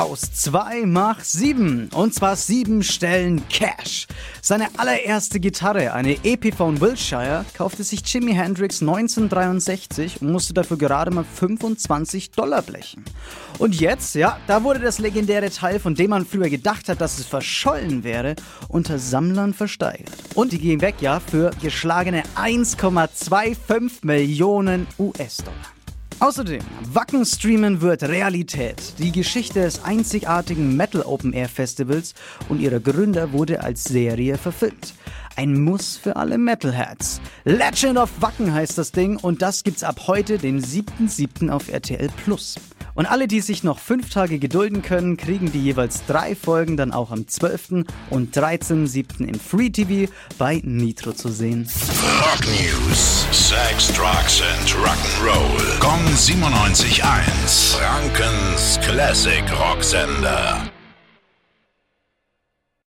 Aus 2 mach 7. Und zwar 7 Stellen Cash. Seine allererste Gitarre, eine Epiphone Wilshire, kaufte sich Jimi Hendrix 1963 und musste dafür gerade mal 25 Dollar blechen. Und jetzt, ja, da wurde das legendäre Teil, von dem man früher gedacht hat, dass es verschollen wäre, unter Sammlern versteigert. Und die ging weg, ja, für geschlagene 1,25 Millionen US-Dollar. Außerdem, Wacken streamen wird Realität. Die Geschichte des einzigartigen Metal Open Air Festivals und ihrer Gründer wurde als Serie verfilmt. Ein Muss für alle Metalheads. Legend of Wacken heißt das Ding und das gibt's ab heute, dem 7.7. auf RTL Plus. Und alle, die sich noch fünf Tage gedulden können, kriegen die jeweils drei Folgen dann auch am 12. und 13.7. in Free TV bei Nitro zu sehen. Rock News. Sex, Drugs and Rock'n'Roll. Kong 97.1. Frankens Classic Rocksender.